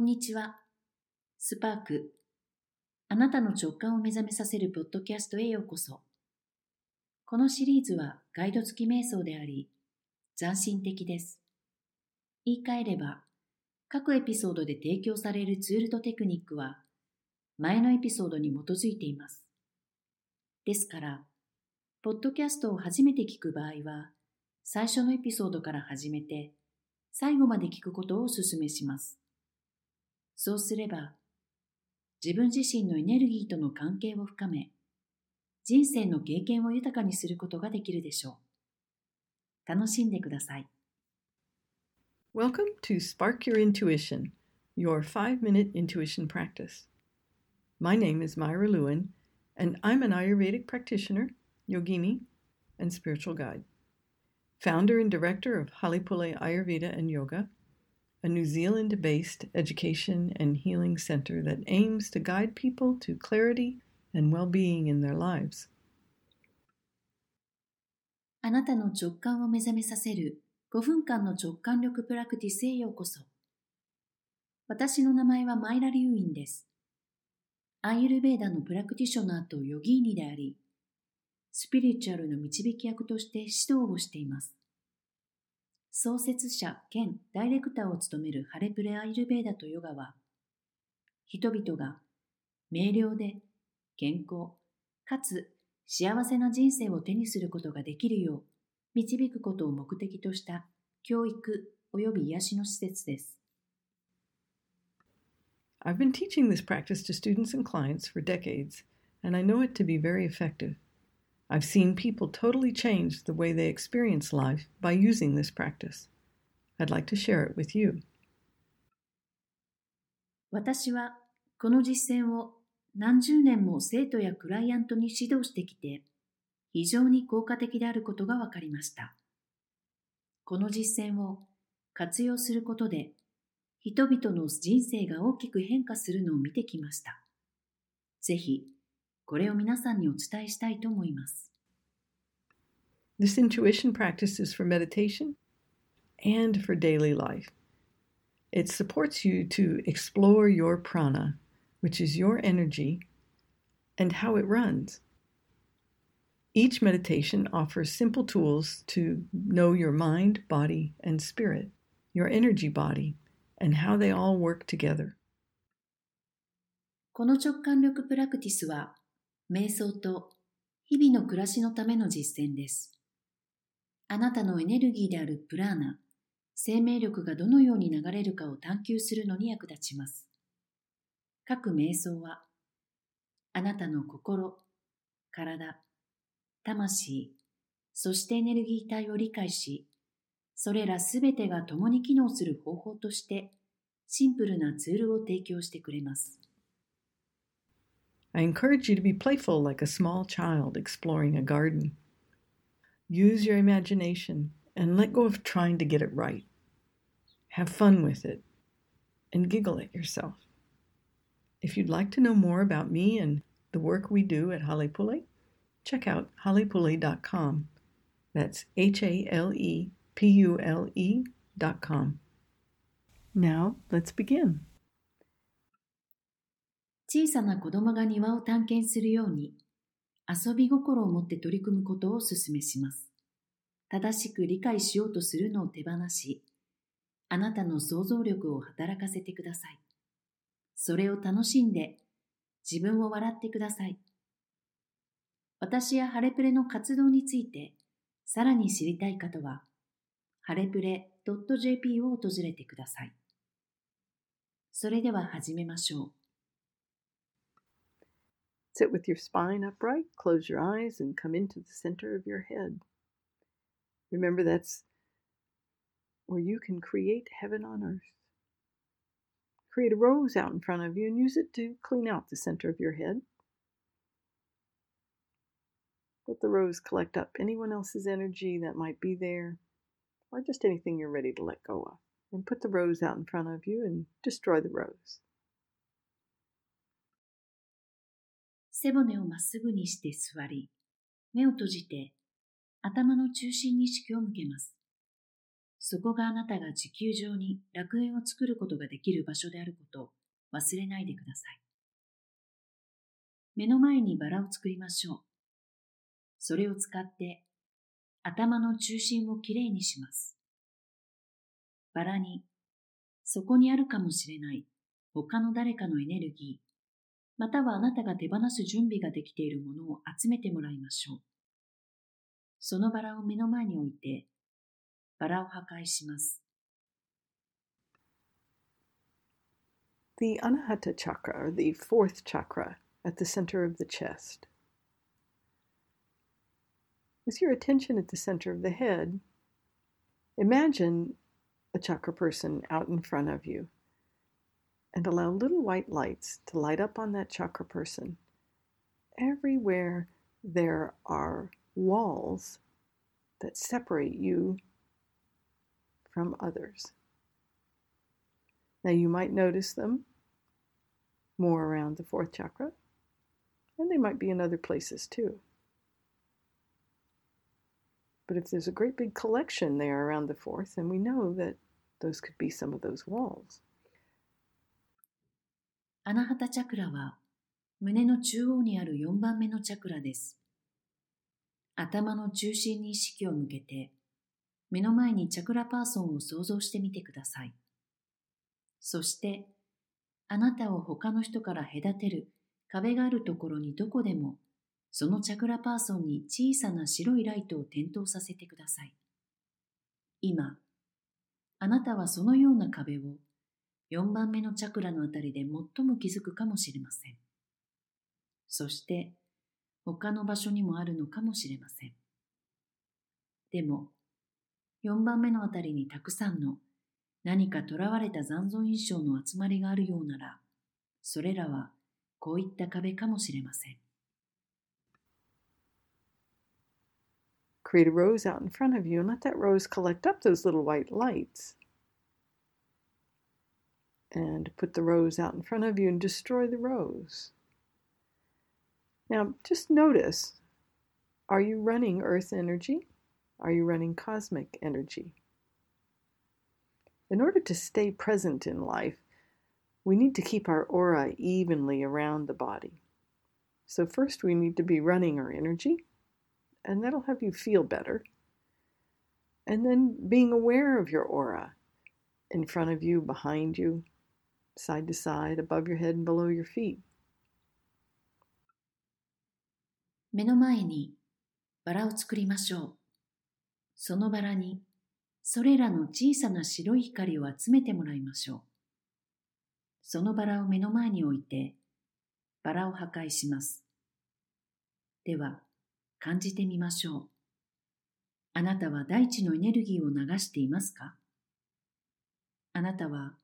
こんにちは。スパーク。あなたの直感を目覚めさせるポッドキャストへようこそ。このシリーズはガイド付き瞑想であり、斬新的です。言い換えれば、各エピソードで提供されるツールとテクニックは、前のエピソードに基づいています。ですから、ポッドキャストを初めて聞く場合は、最初のエピソードから始めて、最後まで聞くことをお勧めします。そうすれば、自分自身のエネルギーとの関係を深め、人生の経験を豊かにすることができるでしょう。楽しんでください。Welcome to Spark Your Intuition, your five minute intuition practice. My name is Myra Lewin, and I'm an Ayurvedic practitioner, yogini, and spiritual guide. Founder and director of Halipule Ayurveda and Yoga, a New Zealand based education and healing center that aims to guide people to clarity and well being in their lives. あなたの直感を目覚めさせる5分間の直感力プラクティスへようこそ。私の名前はマイラ・リュウインです。アイユルベーダのプラクティショナーとヨギーニであり、スピリチュアルの導き役として指導をしています。創設者兼ダイレクターを務めるハレプレアイルベーダとヨガは、人々が明瞭で健康かつ幸せな人生を手にすることができるよう導くことを目的とした教育及び癒しの施設です。I've been teaching this practice to students and clients for decades, and I know it to be very effective. I've seen people totally change the way they experience life by using this practice. I'd like to share it with you. 私はこの実践を何十年も生徒やクライアントに指導してきて非常に効果的であることが分かりました。この実践を活用することで人々の人生が大きく変化するのを見てきました。ぜひこれを皆さんにお伝えしたいと思います。This intuition practice is for meditation and for daily life. It supports you to explore your prana, which is your energy, and how it runs. Each meditation offers simple tools to know your mind, body, and spirit, your energy body, and how they all work together. この直感力プラクティスは瞑想と日々の暮らしのための実践です。あなたのエネルギーであるプラーナ、生命力がどのように流れるかを探求するのに役立ちます。各瞑想は、あなたの心、体、魂、そしてエネルギー体を理解し、それらすべてが共に機能する方法として、シンプルなツールを提供してくれます。I encourage you to be playful like a small child exploring a garden. Use your imagination and let go of trying to get it right. Have fun with it and giggle at yourself. If you'd like to know more about me and the work we do at Halepule, check out halepule.com. That's H A L E P U L E.com. Now, let's begin. 小さな子供が庭を探検するように、遊び心を持って取り組むことをお勧めします。正しく理解しようとするのを手放し、あなたの想像力を働かせてください。それを楽しんで、自分を笑ってください。私やハレプレの活動について、さらに知りたい方は、ハレプレ .jp を訪れてください。それでは始めましょう。Sit with your spine upright, close your eyes, and come into the center of your head. Remember that's where you can create heaven on earth. Create a rose out in front of you and use it to clean out the center of your head. Let the rose collect up anyone else's energy that might be there, or just anything you're ready to let go of. And put the rose out in front of you and destroy the rose. 背骨をまっすぐにして座り、目を閉じて頭の中心に意識を向けます。そこがあなたが地球上に楽園を作ることができる場所であることを忘れないでください。目の前にバラを作りましょう。それを使って頭の中心をきれいにします。バラにそこにあるかもしれない他の誰かのエネルギー、またはあなたが手放す準備ができているものを集めてもらいましょう。そのバラを目の前に置いて、バラを破壊します。The Anahata chakra, the fourth chakra, at the center of the chest. With your attention at the center of the head, imagine a chakra person out in front of you and allow little white lights to light up on that chakra person. Everywhere there are walls that separate you from others. Now, you might notice them more around the fourth chakra, and they might be in other places too. But if there's a great big collection there around the fourth, then we know that those could be some of those walls. アナハタチャクラは胸の中央にある4番目のチャクラです。頭の中心に意識を向けて、目の前にチャクラパーソンを想像してみてください。そして、あなたを他の人から隔てる壁があるところにどこでも、そのチャクラパーソンに小さな白いライトを点灯させてください。今、あなたはそのような壁を4番目のチャクラのあたりで最も気づくかもしれません。そして、他の場所にもあるのかもしれません。でも、4番目のあたりにたくさんの何か囚われた残存印象の集まりがあるようなら、それらはこういった壁かもしれません。Create a rose out in front of you and let that rose collect up those little white lights. And put the rose out in front of you and destroy the rose. Now, just notice are you running earth energy? Are you running cosmic energy? In order to stay present in life, we need to keep our aura evenly around the body. So, first, we need to be running our energy, and that'll have you feel better. And then being aware of your aura in front of you, behind you, side to side, above your head and below your feet. 目の前にバラを作りましょう。そのバラにそれらの小さな白い光を集めてもらいましょう。そのバラを目の前に置いて、バラを破壊します。では、感じてみましょう。あなたは大地のエネルギーを流していますか？あなたは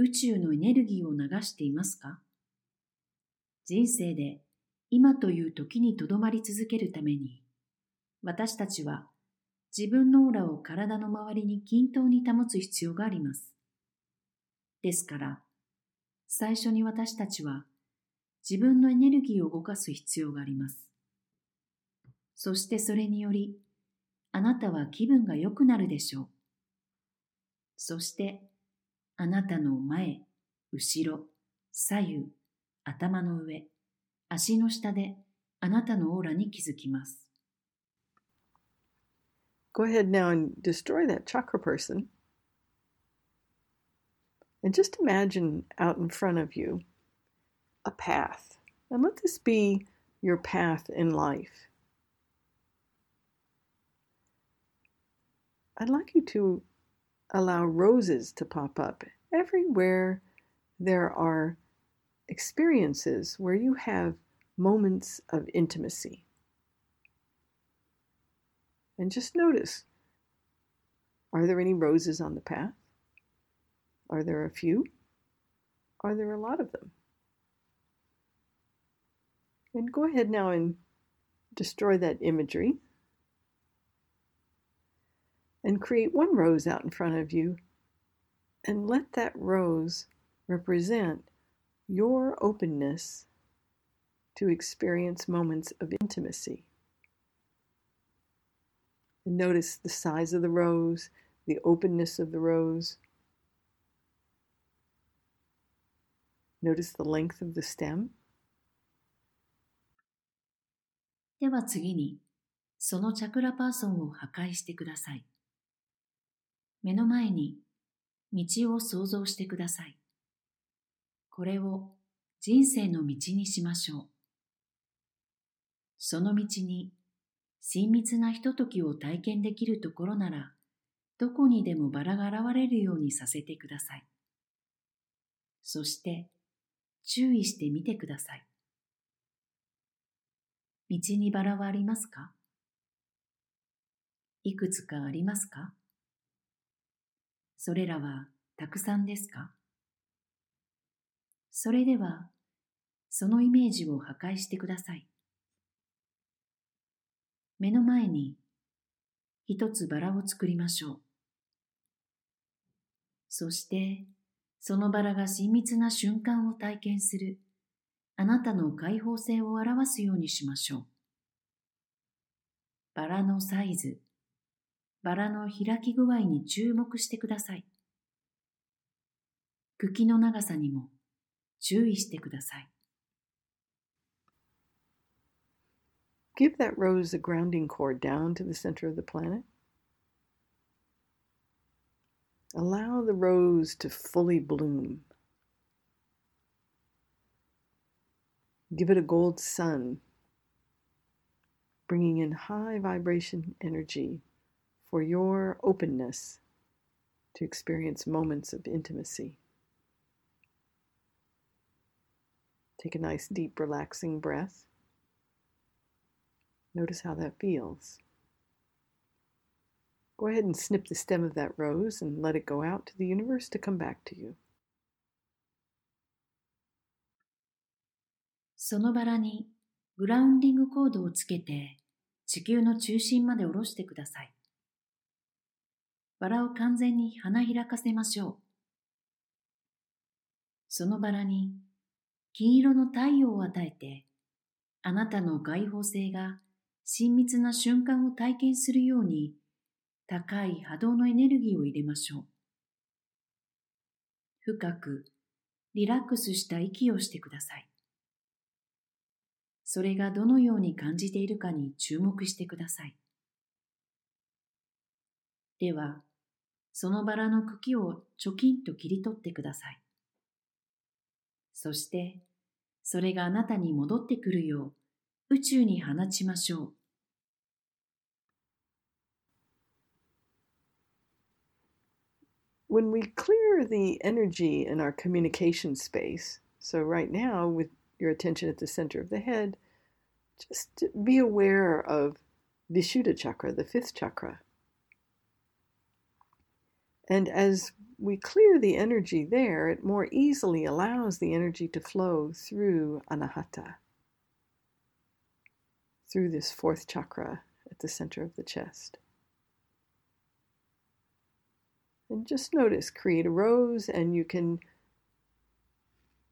宇宙のエネルギーを流していますか？人生で今という時にとどまり続けるために、私たちは自分のオーラを体の周りに均等に保つ必要があります。ですから、最初に私たちは自分のエネルギーを動かす必要があります。そしてそれにより、あなたは気分が良くなるでしょう。そして、あなたの前、後ろ、左右、頭の上、足の下であなたのオーラに気づきます。Go ahead now and destroy that chakra person. And just imagine out in front of you a path. And let this be your path in life. I'd like you to allow roses to pop up everywhere there are experiences where you have moments of intimacy. And just notice are there any roses on the path? Are there a few? Are there a lot of them? And go ahead now and destroy that imagery and create one rose out in front of you and let that rose represent your openness to experience moments of intimacy. And notice the size of the rose, the openness of the rose. Notice the length of the stem. では次に、そのチャクラパーソンを破壊してください。 目の前に道を想像してください。これを人生の道にしましょう。その道に親密なひとときを体験できるところなら、どこにでもバラが現れるようにさせてください。そして注意してみてください。道にバラはありますか？いくつかありますか？それらはたくさんですか？それでは、そのイメージを破壊してください。目の前に一つバラを作りましょう。そして、そのバラが親密な瞬間を体験するあなたの開放性を表すようにしましょう。バラのサイズ、バラの開き具合に注目してください。茎の長さにも注意してください。Give that rose a grounding cord down to the center of the planet. Allow the rose to fully bloom. Give it a gold sun, bringing in high vibration energy for your openness to experience moments of intimacy. Take a nice, deep, relaxing breath. Notice how that feels. Go ahead and snip the stem of that rose and let it go out to the universe to come back to you. そのバラにグラウンディングコードをつけて地球の中心まで下ろしてください。 バラを完全に花開かせましょう。そのバラに金色の太陽を与えて、あなたの外放性が親密な瞬間を体験するように高い波動のエネルギーを入れましょう。深くリラックスした息をしてください。それがどのように感じているかに注目してください。では、そのバラの茎をチョキンと切り取ってください。そして、それがあなたに戻ってくるよう宇宙に放ちましょう。When we clear the energy in our communication space, so right now with your attention at the center of the head, just be aware of Vishuddha chakra, the fifth chakra. And as we clear the energy there, it more easily allows the energy to flow through anahata, through this fourth chakra at the center of the chest. And just notice, create a rose, and you can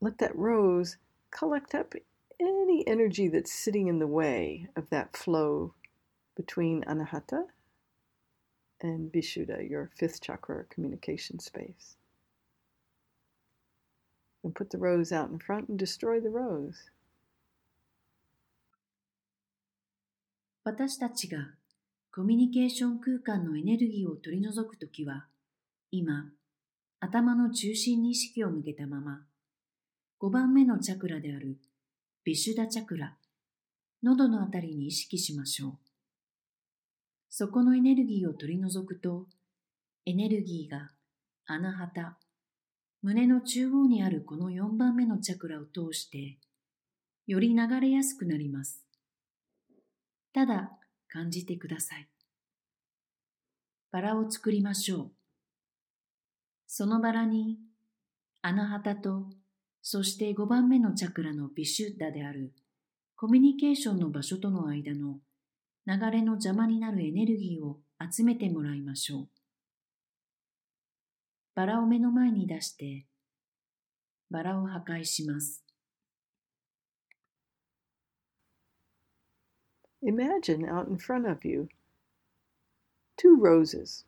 let that rose collect up any energy that's sitting in the way of that flow between anahata and Vishuddha, your fifth chakra communication space. And put the rose out in front and destroy the rose. 私たちがコミュニケーション空間のエネルギーを取り除くときは、今、頭の中心に意識を向けたまま、5番目のチャクラであるビシュダチャクラ、喉のあたりに意識しましょう。そこのエネルギーを取り除くと、エネルギーが穴旗、胸の中央にあるこの4番目のチャクラを通して、より流れやすくなります。ただ感じてください。バラを作りましょう。そのバラに、穴旗と、そして5番目のチャクラのビシュッダであるコミュニケーションの場所との間の流れの邪魔になるエネルギーを集めてもらいましょう。バラを目の前に出して、バラを破壊します。Imagine out in front of you two roses,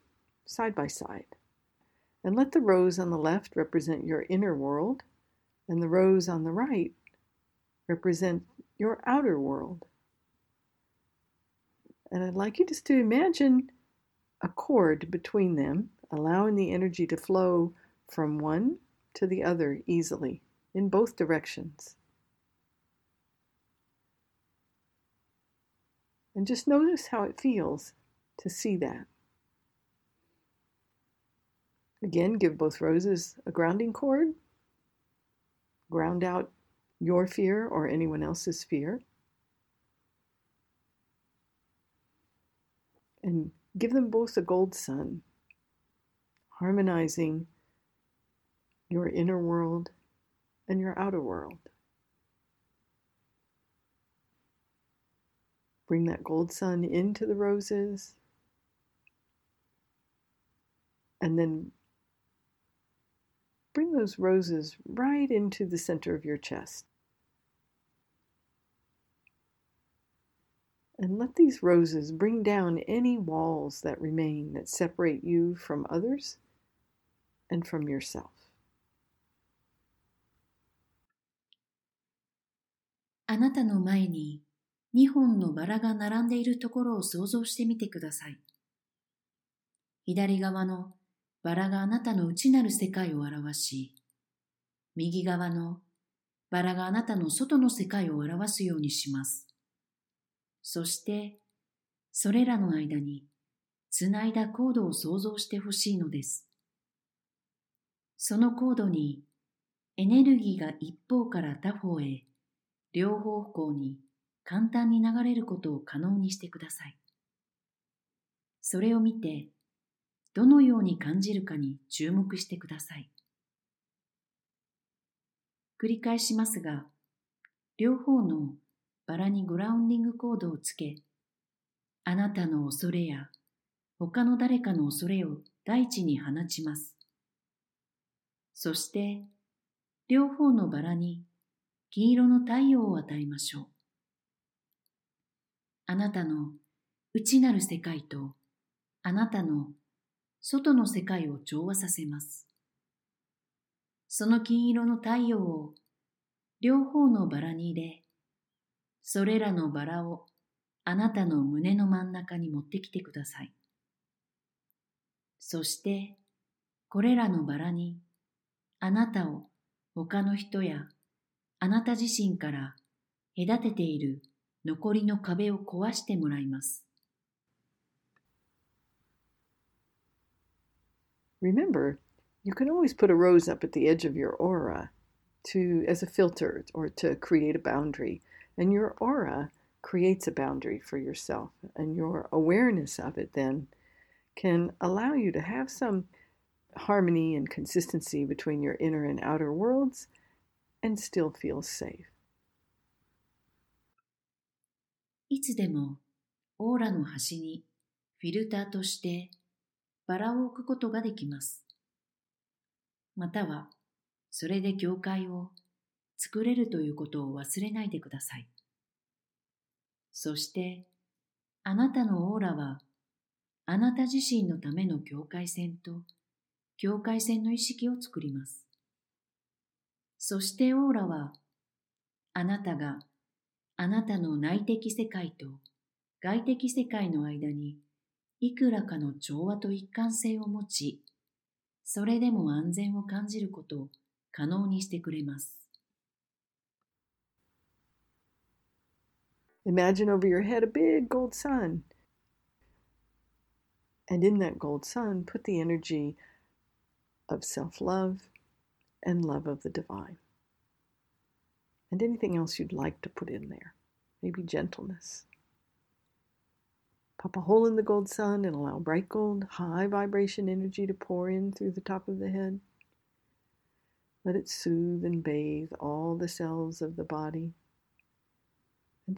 side by side. And let the rose on the left represent your inner world, and the rose on the right represent your outer world. And I'd like you just to imagine a cord between them, allowing the energy to flow from one to the other easily in both directions. And just notice how it feels to see that. Again, give both roses a grounding cord. Ground out your fear or anyone else's fear. And give them both a gold sun, harmonizing your inner world and your outer world. Bring that gold sun into the roses. And then bring those roses right into the center of your chest. And let these roses bring down any walls that remain that separate you from others and from yourself. あなたの前に2本のバラが並んでいるところを想像してみてください。左側のバラがあなたの内なる世界を表し、右側のバラがあなたの外の世界を表すようにします。そして、それらの間につないだコードを想像してほしいのです。そのコードにエネルギーが一方から他方へ両方向に簡単に流れることを可能にしてください。それを見て、どのように感じるかに注目してください。繰り返しますが、両方のバラにグラウンディングコードをつけ、あなたの恐れや他の誰かの恐れを大地に放ちます。そして、両方のバラに金色の太陽を与えましょう。あなたの内なる世界とあなたの外の世界を調和させます。その金色の太陽を両方のバラに入れ、それらのバラをあなたの胸の真ん中に持ってきてください。そして、これらのバラにあなたを他の人やあなた自身から隔てている残りの壁を壊してもらいます。Remember, you can always put a rose up at the edge of your aura to as a filter or to create a boundary. And your aura creates a boundary for yourself, and your awareness of it then can allow you to have some harmony and consistency between your inner and outer worlds and still feel safe. いつでもオーラの端にフィルターとしてバラを置くことができます。またはそれで境界を 作れるということを忘れないでください。そして、あなたのオーラは、あなた自身のための境界線と、境界線の意識を作ります。そしてオーラは、あなたがあなたの内的世界と外的世界の間にいくらかの調和と一貫性を持ち、それでも安全を感じることを可能にしてくれます。Imagine over your head a big gold sun. And in that gold sun, put the energy of self love and love of the divine. And anything else you'd like to put in there. Maybe gentleness. Pop a hole in the gold sun and allow bright gold, high vibration energy to pour in through the top of the head. Let it soothe and bathe all the cells of the body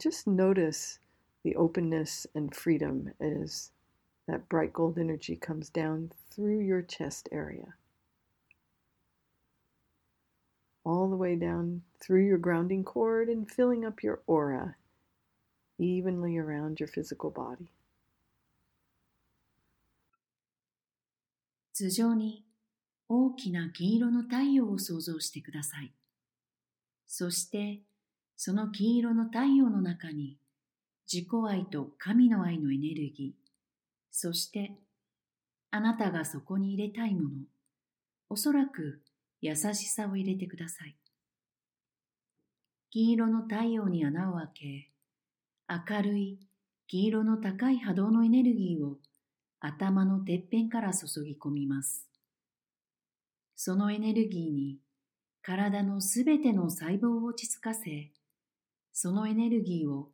And just notice the openness and freedom as that bright gold energy comes down through your chest area. All the way down through your grounding cord and filling up your aura evenly around your physical body. 頭上に大きな金色の太陽を想像してください。そして その金色の太陽の中に自己愛と神の愛のエネルギー、そしてあなたがそこに入れたいもの、おそらく優しさを入れてください。金色の太陽に穴を開け、明るい黄色の高い波動のエネルギーを頭のてっぺんから注ぎ込みます。そのエネルギーに体のすべての細胞を落ち着かせ、そのエネルギーを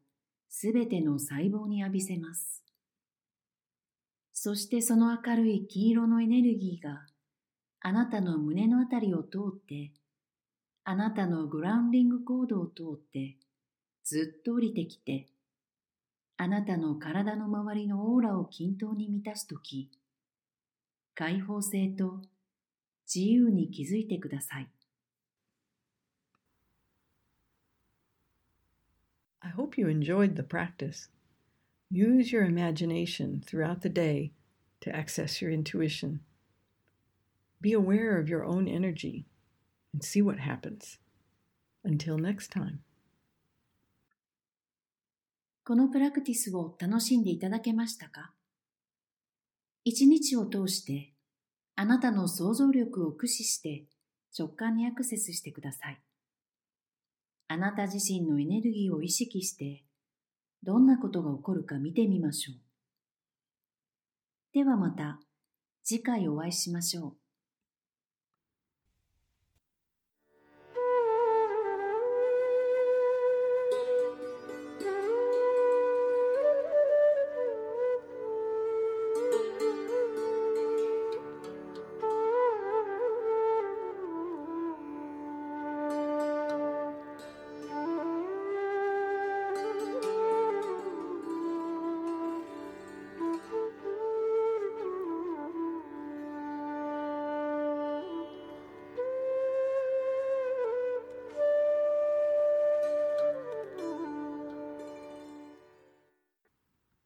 すべての細胞に浴びせます。そしてその明るい黄色のエネルギーがあなたの胸のあたりを通って、あなたのグラウンディングコードを通ってずっと降りてきて、あなたの体の周りのオーラを均等に満たすとき、開放性と自由に気づいてください。I hope you enjoyed the practice. Use your imagination throughout the day to access your intuition. Be aware of your own energy and see what happens. Until next time. このプラクティスを楽しんでいただけましたか一日を通してあなたの想像力を駆使して直感にアクセスしてください。あなた自身のエネルギーを意識してどんなことが起こるか見てみましょう。ではまた次回お会いしましょう。